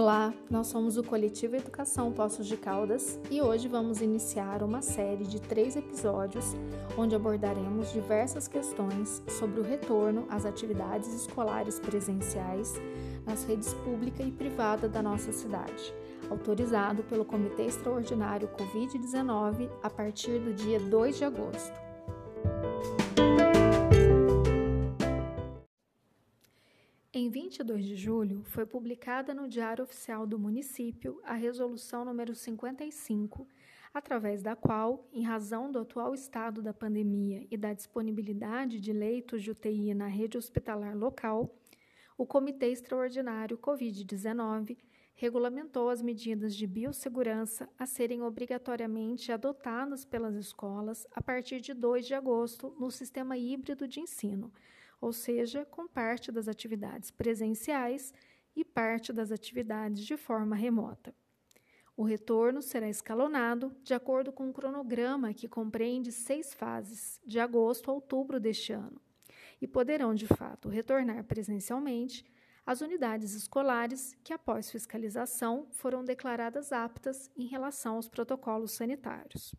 Olá, nós somos o Coletivo Educação Poços de Caldas e hoje vamos iniciar uma série de três episódios onde abordaremos diversas questões sobre o retorno às atividades escolares presenciais nas redes pública e privada da nossa cidade, autorizado pelo Comitê Extraordinário Covid-19 a partir do dia 2 de agosto. Em 22 de julho, foi publicada no Diário Oficial do Município a Resolução número 55, através da qual, em razão do atual estado da pandemia e da disponibilidade de leitos de UTI na rede hospitalar local, o Comitê Extraordinário Covid-19 regulamentou as medidas de biossegurança a serem obrigatoriamente adotadas pelas escolas a partir de 2 de agosto no sistema híbrido de ensino ou seja, com parte das atividades presenciais e parte das atividades de forma remota. O retorno será escalonado de acordo com um cronograma que compreende seis fases, de agosto a outubro deste ano, e poderão, de fato, retornar presencialmente as unidades escolares que, após fiscalização, foram declaradas aptas em relação aos protocolos sanitários.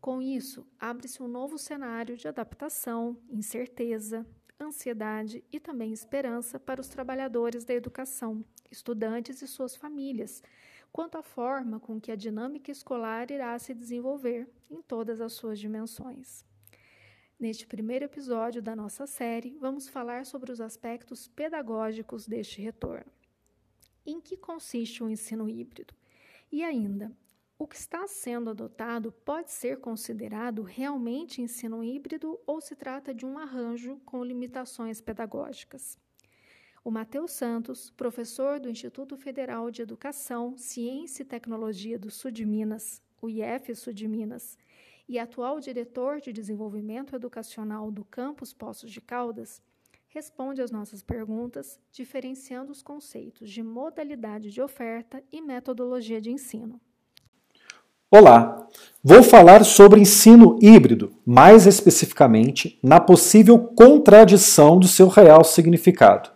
Com isso, abre-se um novo cenário de adaptação, incerteza, ansiedade e também esperança para os trabalhadores da educação, estudantes e suas famílias, quanto à forma com que a dinâmica escolar irá se desenvolver em todas as suas dimensões. Neste primeiro episódio da nossa série, vamos falar sobre os aspectos pedagógicos deste retorno. Em que consiste o ensino híbrido? E ainda, o que está sendo adotado pode ser considerado realmente ensino híbrido ou se trata de um arranjo com limitações pedagógicas? O Matheus Santos, professor do Instituto Federal de Educação, Ciência e Tecnologia do Sul de Minas, o Sul de Minas, e atual diretor de desenvolvimento educacional do campus Poços de Caldas, responde às nossas perguntas, diferenciando os conceitos de modalidade de oferta e metodologia de ensino. Olá, vou falar sobre ensino híbrido, mais especificamente na possível contradição do seu real significado.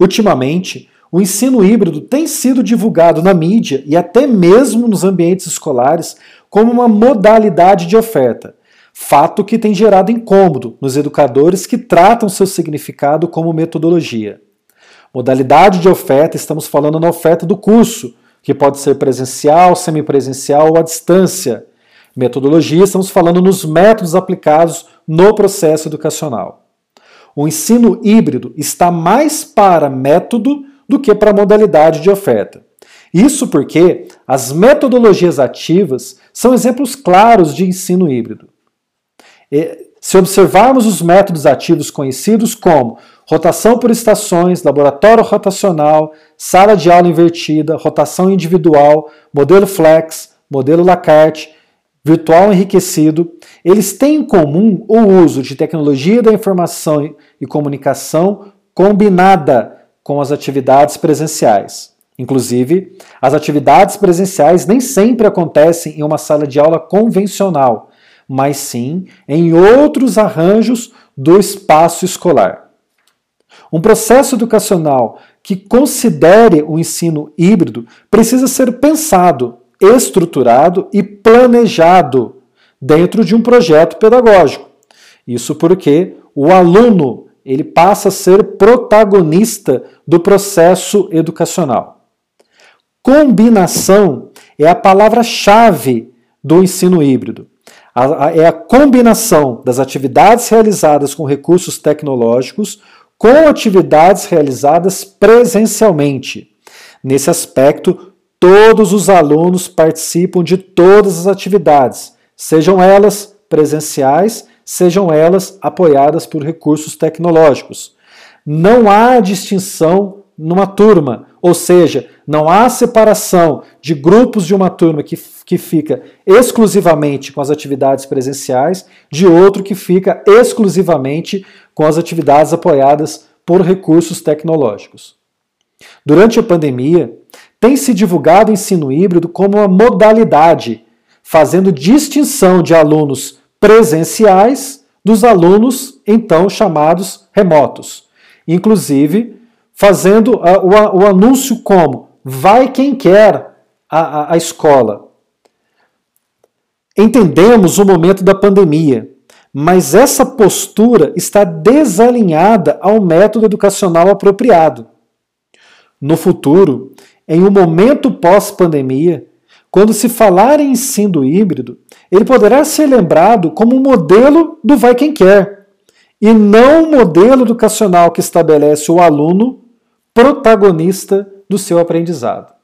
Ultimamente, o ensino híbrido tem sido divulgado na mídia e até mesmo nos ambientes escolares como uma modalidade de oferta, fato que tem gerado incômodo nos educadores que tratam seu significado como metodologia. Modalidade de oferta, estamos falando na oferta do curso, que pode ser presencial, semipresencial ou à distância. Metodologia, estamos falando nos métodos aplicados no processo educacional. O ensino híbrido está mais para método do que para modalidade de oferta. Isso porque as metodologias ativas são exemplos claros de ensino híbrido. Se observarmos os métodos ativos conhecidos como rotação por estações, laboratório rotacional, sala de aula invertida, rotação individual, modelo flex, modelo Lacarte, virtual enriquecido, eles têm em comum o uso de tecnologia da informação e comunicação combinada com as atividades presenciais. Inclusive, as atividades presenciais nem sempre acontecem em uma sala de aula convencional, mas sim em outros arranjos do espaço escolar. Um processo educacional que considere o ensino híbrido precisa ser pensado, estruturado e planejado dentro de um projeto pedagógico. Isso porque o aluno ele passa a ser protagonista do processo educacional. Combinação é a palavra-chave do ensino híbrido. é a combinação das atividades realizadas com recursos tecnológicos com atividades realizadas presencialmente. Nesse aspecto, todos os alunos participam de todas as atividades, sejam elas presenciais, sejam elas apoiadas por recursos tecnológicos. Não há distinção numa turma, ou seja, não há separação de grupos de uma turma que, que fica exclusivamente com as atividades presenciais, de outro que fica exclusivamente com as atividades apoiadas por recursos tecnológicos. Durante a pandemia, tem se divulgado o ensino híbrido como uma modalidade, fazendo distinção de alunos presenciais dos alunos então chamados remotos. Inclusive, fazendo o, o anúncio como vai quem quer a, a, escola. Entendemos o momento da pandemia, mas essa postura está desalinhada ao método educacional apropriado. No futuro, em um momento pós-pandemia, quando se falar em ensino híbrido, ele poderá ser lembrado como um modelo do vai quem quer, e não um modelo educacional que estabelece o aluno protagonista do seu aprendizado.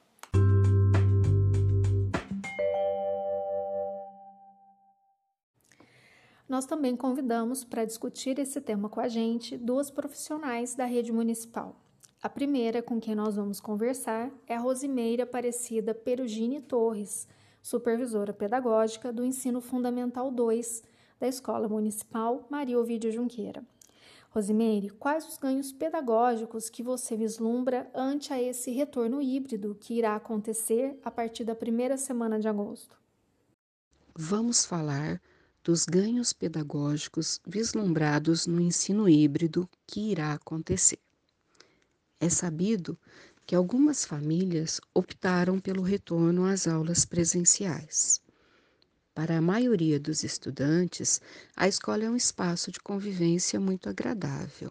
Nós também convidamos para discutir esse tema com a gente duas profissionais da rede municipal. A primeira com quem nós vamos conversar é a Rosimeira Aparecida Perugini Torres, supervisora pedagógica do Ensino Fundamental 2 da Escola Municipal Maria Ovidio Junqueira. Rosimeire, quais os ganhos pedagógicos que você vislumbra ante a esse retorno híbrido que irá acontecer a partir da primeira semana de agosto? Vamos falar dos ganhos pedagógicos vislumbrados no ensino híbrido que irá acontecer. É sabido que algumas famílias optaram pelo retorno às aulas presenciais. Para a maioria dos estudantes, a escola é um espaço de convivência muito agradável.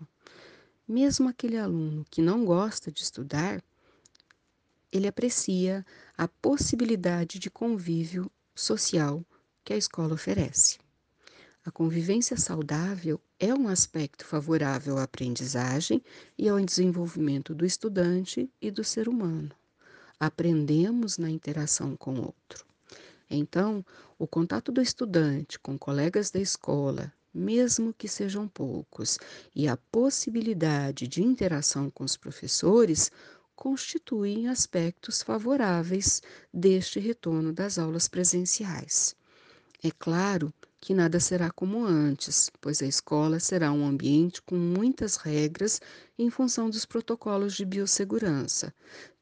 Mesmo aquele aluno que não gosta de estudar, ele aprecia a possibilidade de convívio social que a escola oferece. A convivência saudável é um aspecto favorável à aprendizagem e ao desenvolvimento do estudante e do ser humano. Aprendemos na interação com o outro. Então, o contato do estudante com colegas da escola, mesmo que sejam poucos, e a possibilidade de interação com os professores constituem aspectos favoráveis deste retorno das aulas presenciais. É claro que nada será como antes, pois a escola será um ambiente com muitas regras em função dos protocolos de biossegurança.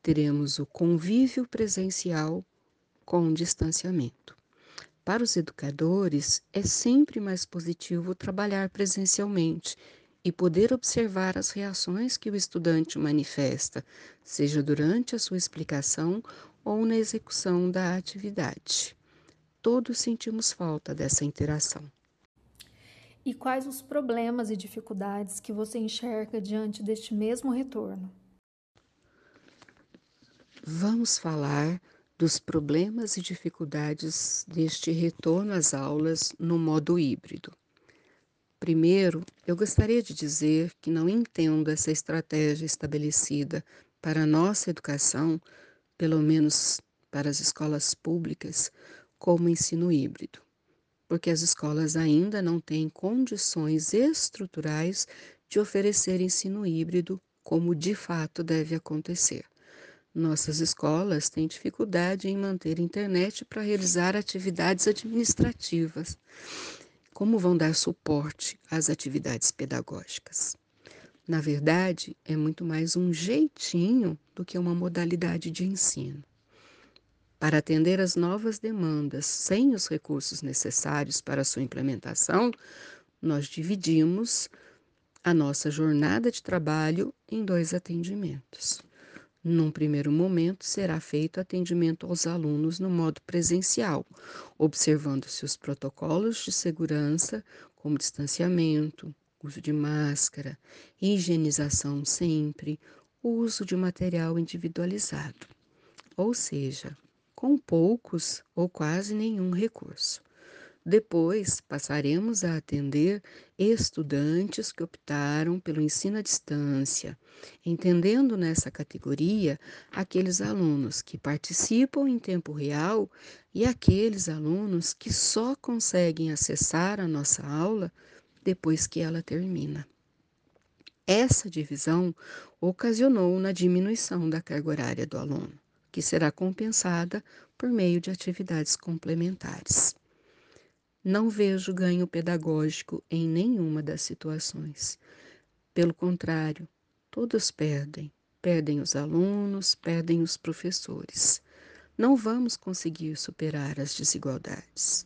Teremos o convívio presencial com distanciamento. Para os educadores, é sempre mais positivo trabalhar presencialmente e poder observar as reações que o estudante manifesta, seja durante a sua explicação ou na execução da atividade todos sentimos falta dessa interação. E quais os problemas e dificuldades que você enxerga diante deste mesmo retorno? Vamos falar dos problemas e dificuldades deste retorno às aulas no modo híbrido. Primeiro, eu gostaria de dizer que não entendo essa estratégia estabelecida para a nossa educação, pelo menos para as escolas públicas, como ensino híbrido, porque as escolas ainda não têm condições estruturais de oferecer ensino híbrido como de fato deve acontecer. Nossas escolas têm dificuldade em manter internet para realizar atividades administrativas. Como vão dar suporte às atividades pedagógicas? Na verdade, é muito mais um jeitinho do que uma modalidade de ensino. Para atender às novas demandas sem os recursos necessários para sua implementação, nós dividimos a nossa jornada de trabalho em dois atendimentos. Num primeiro momento, será feito atendimento aos alunos no modo presencial, observando-se os protocolos de segurança, como distanciamento, uso de máscara, higienização sempre, uso de material individualizado. Ou seja, com poucos ou quase nenhum recurso. Depois passaremos a atender estudantes que optaram pelo ensino à distância, entendendo nessa categoria aqueles alunos que participam em tempo real e aqueles alunos que só conseguem acessar a nossa aula depois que ela termina. Essa divisão ocasionou na diminuição da carga horária do aluno que será compensada por meio de atividades complementares. Não vejo ganho pedagógico em nenhuma das situações. Pelo contrário, todos perdem. Perdem os alunos, perdem os professores. Não vamos conseguir superar as desigualdades.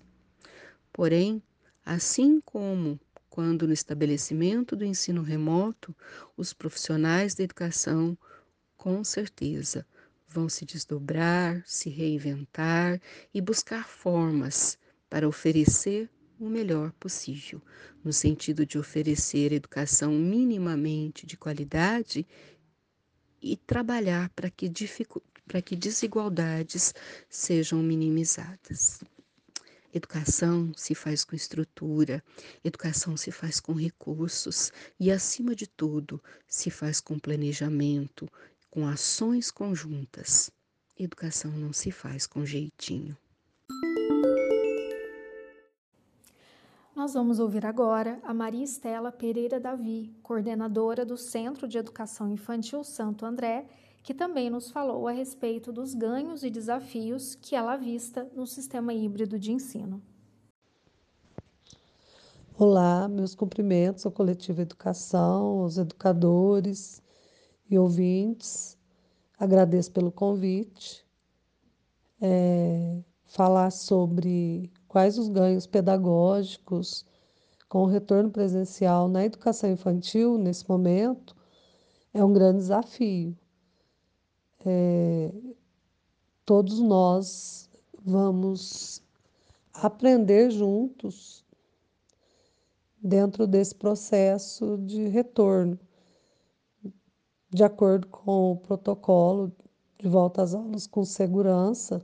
Porém, assim como quando no estabelecimento do ensino remoto, os profissionais da educação, com certeza, vão se desdobrar, se reinventar e buscar formas para oferecer o melhor possível, no sentido de oferecer educação minimamente de qualidade e trabalhar para que, para que desigualdades sejam minimizadas. Educação se faz com estrutura, educação se faz com recursos e, acima de tudo, se faz com planejamento, com ações conjuntas. Educação não se faz com jeitinho. Nós vamos ouvir agora a Maria Estela Pereira Davi, coordenadora do Centro de Educação Infantil Santo André, que também nos falou a respeito dos ganhos e desafios que ela vista no sistema híbrido de ensino. Olá, meus cumprimentos ao coletivo Educação, aos educadores e ouvintes. Agradeço pelo convite. É, falar sobre quais os ganhos pedagógicos com o retorno presencial na educação infantil nesse momento é um grande desafio. É, todos nós vamos aprender juntos dentro desse processo de retorno de acordo com o protocolo de volta às aulas com segurança,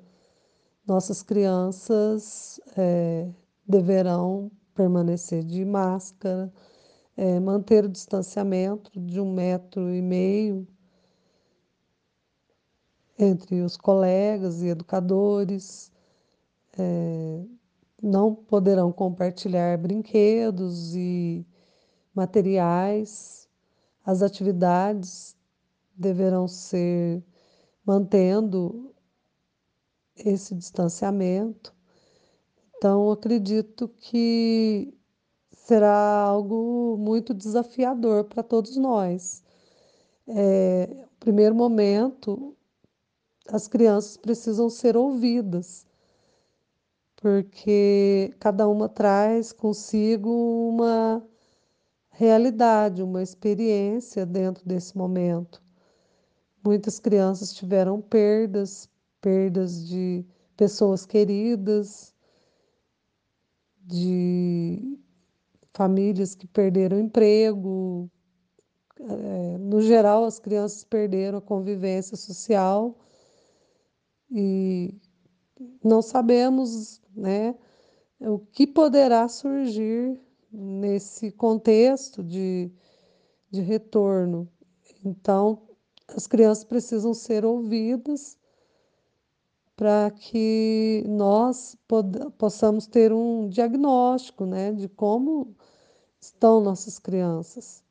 nossas crianças é, deverão permanecer de máscara, é, manter o distanciamento de um metro e meio entre os colegas e educadores, é, não poderão compartilhar brinquedos e materiais, as atividades deverão ser mantendo esse distanciamento. Então, acredito que será algo muito desafiador para todos nós. É, no primeiro momento, as crianças precisam ser ouvidas, porque cada uma traz consigo uma realidade, uma experiência dentro desse momento. Muitas crianças tiveram perdas, perdas de pessoas queridas, de famílias que perderam emprego. É, no geral, as crianças perderam a convivência social e não sabemos né, o que poderá surgir nesse contexto de, de retorno. Então, as crianças precisam ser ouvidas para que nós possamos ter um diagnóstico né, de como estão nossas crianças.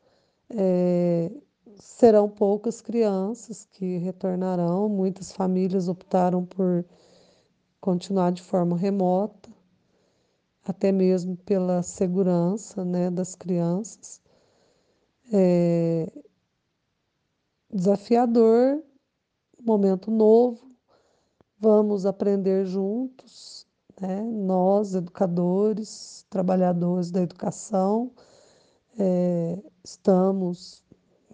É, serão poucas crianças que retornarão, muitas famílias optaram por continuar de forma remota, até mesmo pela segurança né, das crianças. É, desafiador, momento novo, vamos aprender juntos, né? nós, educadores, trabalhadores da educação, é, estamos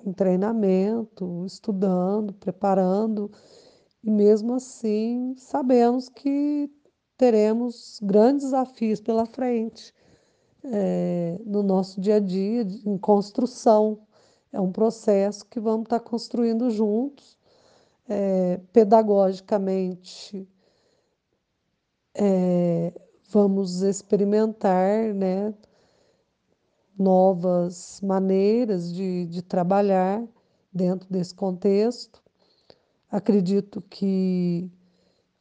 em treinamento, estudando, preparando, e mesmo assim sabemos que teremos grandes desafios pela frente é, no nosso dia a dia, em construção é um processo que vamos estar construindo juntos, é, pedagogicamente. É, vamos experimentar né, novas maneiras de, de trabalhar dentro desse contexto. Acredito que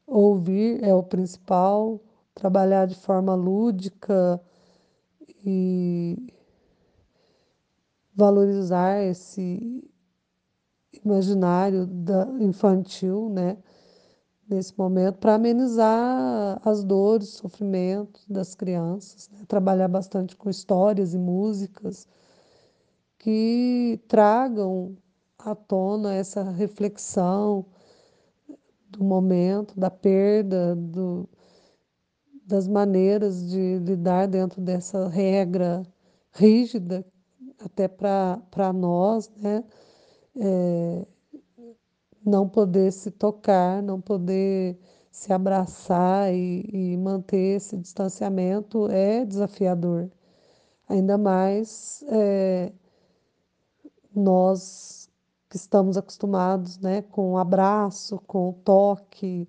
ouvir é o principal, trabalhar de forma lúdica e valorizar esse imaginário da, infantil, né? Nesse momento, para amenizar as dores, sofrimentos das crianças, né? trabalhar bastante com histórias e músicas que tragam à tona essa reflexão do momento, da perda, do, das maneiras de lidar dentro dessa regra rígida até para nós, né? É, não poder se tocar, não poder se abraçar e, e manter esse distanciamento é desafiador. Ainda mais é, nós que estamos acostumados né, com o abraço, com o toque.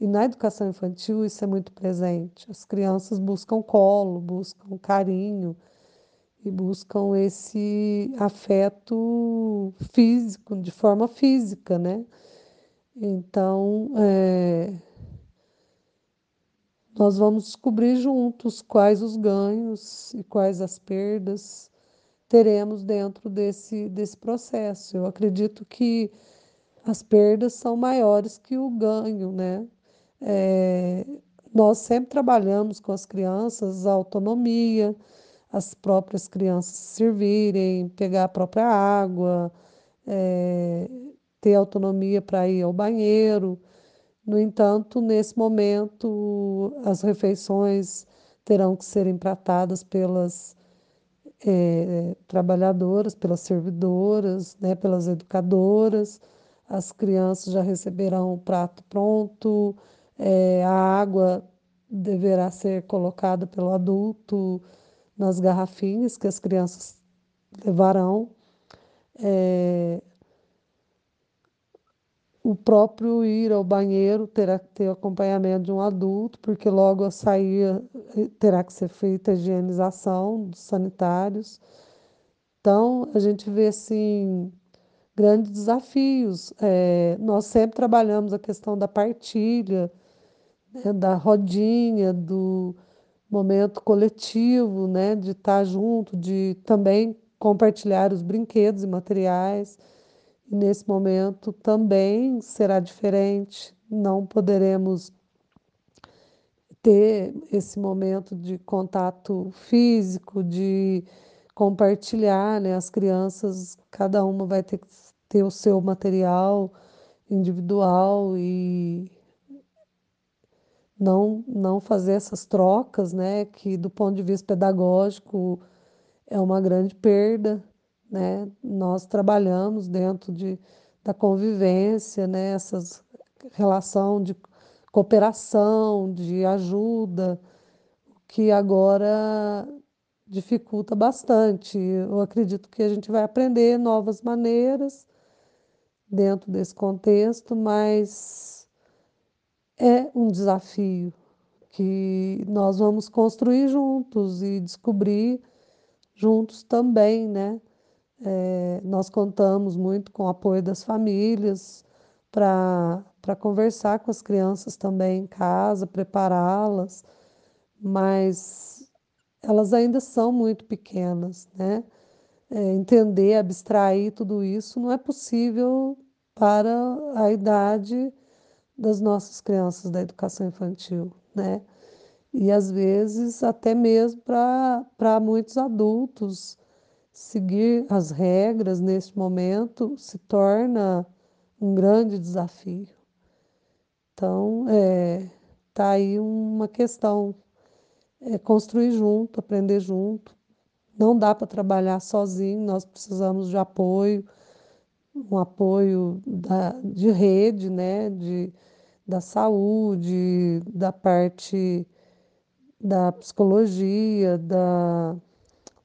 E na educação infantil isso é muito presente. As crianças buscam colo, buscam carinho e buscam esse afeto físico, de forma física, né? Então, é, nós vamos descobrir juntos quais os ganhos e quais as perdas teremos dentro desse, desse processo. Eu acredito que as perdas são maiores que o ganho, né? É, nós sempre trabalhamos com as crianças a autonomia, as próprias crianças servirem, pegar a própria água, é, ter autonomia para ir ao banheiro. No entanto, nesse momento, as refeições terão que ser empratadas pelas é, trabalhadoras, pelas servidoras, né, pelas educadoras. As crianças já receberão o prato pronto, é, a água deverá ser colocada pelo adulto nas garrafinhas que as crianças levarão. É, o próprio ir ao banheiro terá que ter acompanhamento de um adulto, porque logo a sair eh, terá que ser feita a higienização dos sanitários. Então, a gente vê assim grandes desafios. É, nós sempre trabalhamos a questão da partilha, né, da rodinha, do momento coletivo, né, de estar junto, de também compartilhar os brinquedos e materiais. E nesse momento também será diferente, não poderemos ter esse momento de contato físico, de compartilhar, né? As crianças, cada uma vai ter que ter o seu material individual e não não fazer essas trocas, né, que do ponto de vista pedagógico é uma grande perda né? Nós trabalhamos dentro de, da convivência, né? Essas relação de cooperação, de ajuda, que agora dificulta bastante. Eu acredito que a gente vai aprender novas maneiras dentro desse contexto, mas é um desafio que nós vamos construir juntos e descobrir juntos também, né? É, nós contamos muito com o apoio das famílias para conversar com as crianças também em casa, prepará-las, mas elas ainda são muito pequenas, né? É, entender, abstrair tudo isso não é possível para a idade das nossas crianças da educação infantil, né? E às vezes até mesmo para muitos adultos seguir as regras neste momento se torna um grande desafio. Então, é, tá aí uma questão, é construir junto, aprender junto. Não dá para trabalhar sozinho, nós precisamos de apoio, um apoio da, de rede, né, de, da saúde, da parte da psicologia, da,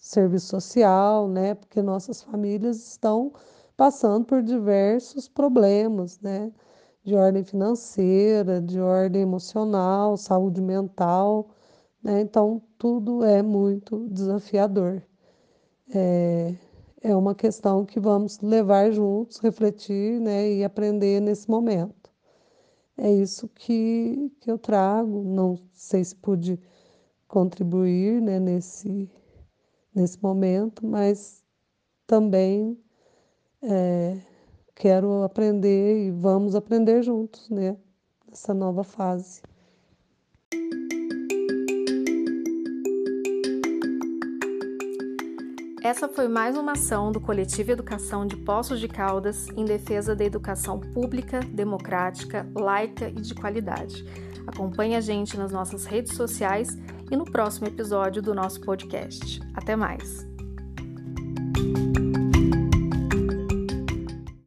serviço social, né? Porque nossas famílias estão passando por diversos problemas, né? De ordem financeira, de ordem emocional, saúde mental, né? Então, tudo é muito desafiador. É, é uma questão que vamos levar juntos, refletir, né? E aprender nesse momento. É isso que, que eu trago. Não sei se pude contribuir né, nesse, nesse momento, mas também é, quero aprender e vamos aprender juntos, né? Nessa nova fase. Essa foi mais uma ação do Coletivo Educação de Poços de Caldas em defesa da educação pública, democrática, laica e de qualidade. Acompanhe a gente nas nossas redes sociais e no próximo episódio do nosso podcast. Até mais!